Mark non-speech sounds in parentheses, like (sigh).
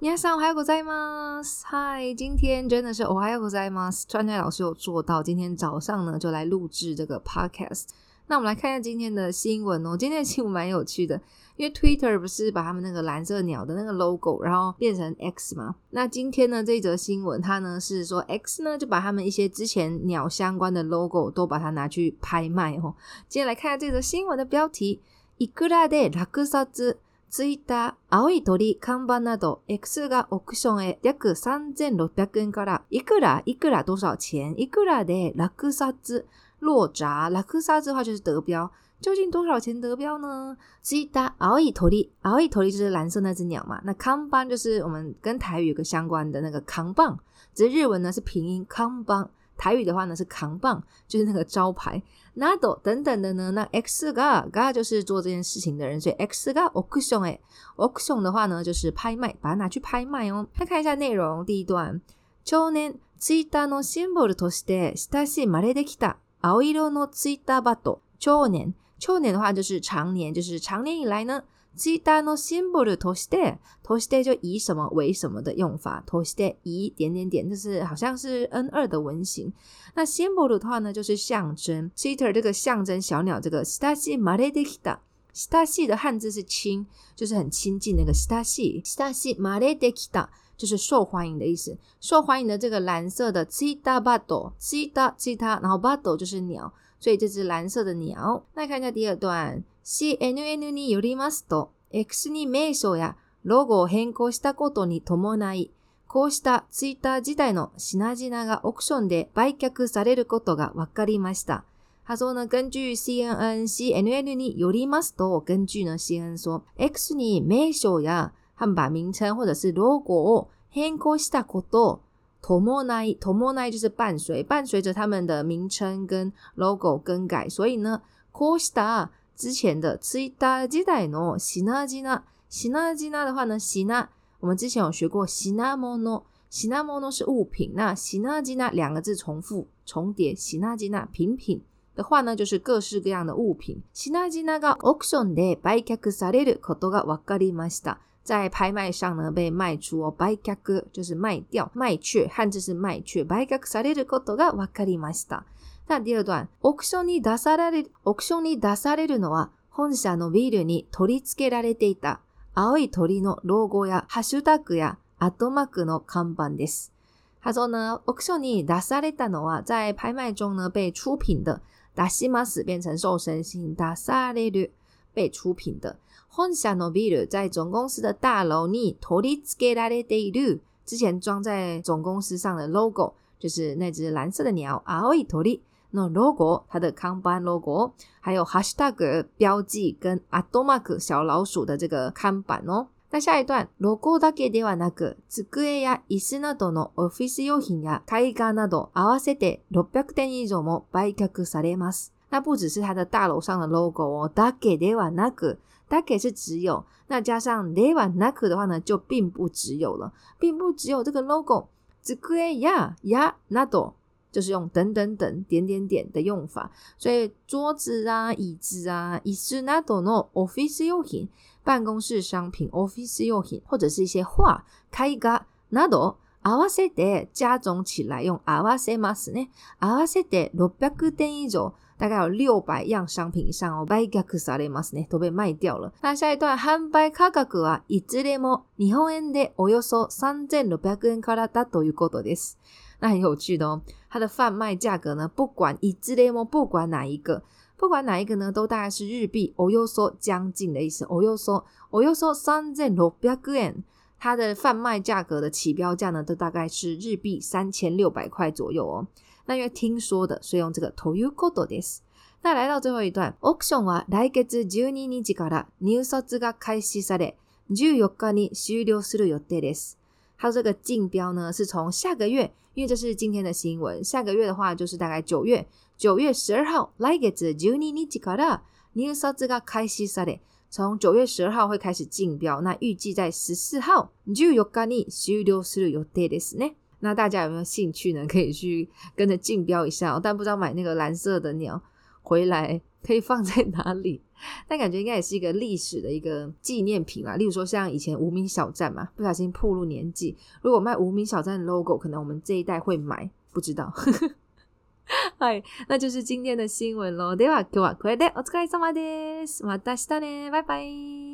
皆さんおはようございます。嗨，今天真的是おはようございます。川菜老师有做到，今天早上呢就来录制这个 podcast。那我们来看一下今天的新闻哦。今天的新闻蛮有趣的，因为 (laughs) Twitter 不是把他们那个蓝色鸟的那个 logo，然后变成 X 嘛。那今天呢这一则新闻，它呢是说 X 呢就把他们一些之前鸟相关的 logo 都把它拿去拍卖哦。今天来看一下这则新闻的标题：いくらで落札 ツイッター、青い鸟、看板など X がオークションへ约3600円から、いくら、いくら多少钱？いくらで落札落札，落札的话就是得标，究竟多少钱得标呢？ツイッター、青い鸟、青い鸟就是蓝色那只鸟嘛。那看板就是我们跟台语有个相关的那个扛棒，只是日文呢是平音看板。台语的话呢是扛棒，就是那个招牌。那都等等的呢，那 X 嘎嘎就是做这件事情的人，所以 X 嘎 auction 哎，auction 的话呢就是拍卖，把它拿去拍卖哦。再看一下内容，第一段，少年ツイのシンボルとして親しまれてきた青色のツイッターバット。少年少年的话就是常年，就是常年以来呢。シダのシンボルトステ、トステ就以什么为什么的用法、トステ以点点点，就是好像是 N 二的文型。那シンボルト的话呢，就是象征。シーター这个象征小鸟，这个シタシマレデキタ、シタシ的汉字是轻，就是很亲近那个シタシ。シタシマレデキタ就是受欢迎的意思。受欢迎的这个蓝色的シダバド、シダシタ，然后バド就是鸟，所以这只蓝色的鸟。那看一下第二段。CNN によりますと、X に名称やロゴを変更したことに伴い、こうしたツイッター自体の品々がオークションで売却されることが分かりました。他说呢，根据 CNN、CNN によりますと、根据呢 CNN 说，X に名称や他们把名称或者是ロゴを変更したこと、伴い、伴い就是伴随，伴随着他们的名称跟 logo 更改，所以呢，こうした之前的 Twitter 时代的 Sinajina Sinajina 的话呢，Sina 我们之前有学过 Sinamono Sinamono 是物品，那 Sinajina 两个字重复重叠 Sinajina 品品的话呢，就是各式各样的物品。Sinajina がオークションで売却されることがわかりました。在拍卖上呢被卖出哦，buy g 就是卖掉，卖却，汉字是卖却，buy gag sale 的 koto ga wakari masta。那第二段，オークションに出される、オークションに出されるのは本社のビルに取り付けられていた青い鸟のロゴやハッシュタグやアットマークの看板です。他说呢，オークションに出されたのは在拍卖中呢被出品的，出します变成受身形，出される被出品的。本社のビル在总公司的大楼に取り付けられている，之前装在总公司上的 logo 就是那只蓝色的鸟，青い鸟。那 logo 它的看板 logo，还有 hashtag 标记跟 @mark 小老鼠的这个看板哦。那下一段 logo だけではなく、机や椅子などのオフィス用品や絵画など合わせて600点以上も売却されます。那不只是它的大楼上的 logo 哦，だけではなく，だけ是只有，那加上ではなく的话呢，就并不只有了，并不只有这个 logo，机ややなど。 就是用等等等点点点的用法，所以桌子啊、椅子啊、椅子などのオフィス用品、办公室商品、オフィス用品，或者是一些画、絵画など合わせて加总起来用合わせますね。合わせて600点以上，大概有六百样商品以上哦，売却されますね，都被卖掉了。那下一段贩売价格はいずれも日本円でおよそ3600円からだということです。 那很有趣的哦，它的贩卖价格呢，不管いずれも，不管哪一个，不管哪一个呢，都大概是日币およそ将近的意思。およそおよそ三千六百円，它的贩卖价格的起标价呢，都大概是日币三千六百块左右哦。那因为听说的，所以用这个ということです。那来到最后一段，オークションは来月十二日から入札が开始され、十四日に终了する予定です。它这个竞标呢，是从下个月， 因为这是今天的新闻。下个月的话，就是大概九月，九月十二号，来月十二日から入札が开始され，从九月十二号会开始竞标。那预计在十四号，十四日に终了する予定ですね。那大家有没有兴趣呢？可以去跟着竞标一下哦。但不知道买那个蓝色的鸟回来可以放在哪里？ 但感觉应该也是一个历史的一个纪念品啦。例如说，像以前无名小站嘛，不小心暴露年纪，如果卖无名小站的 logo，可能我们这一代会买，不知道。嗨，(laughs) 那就是今天的新闻喽。では今日はこれでお疲れ様です。また明日ね。拜拜。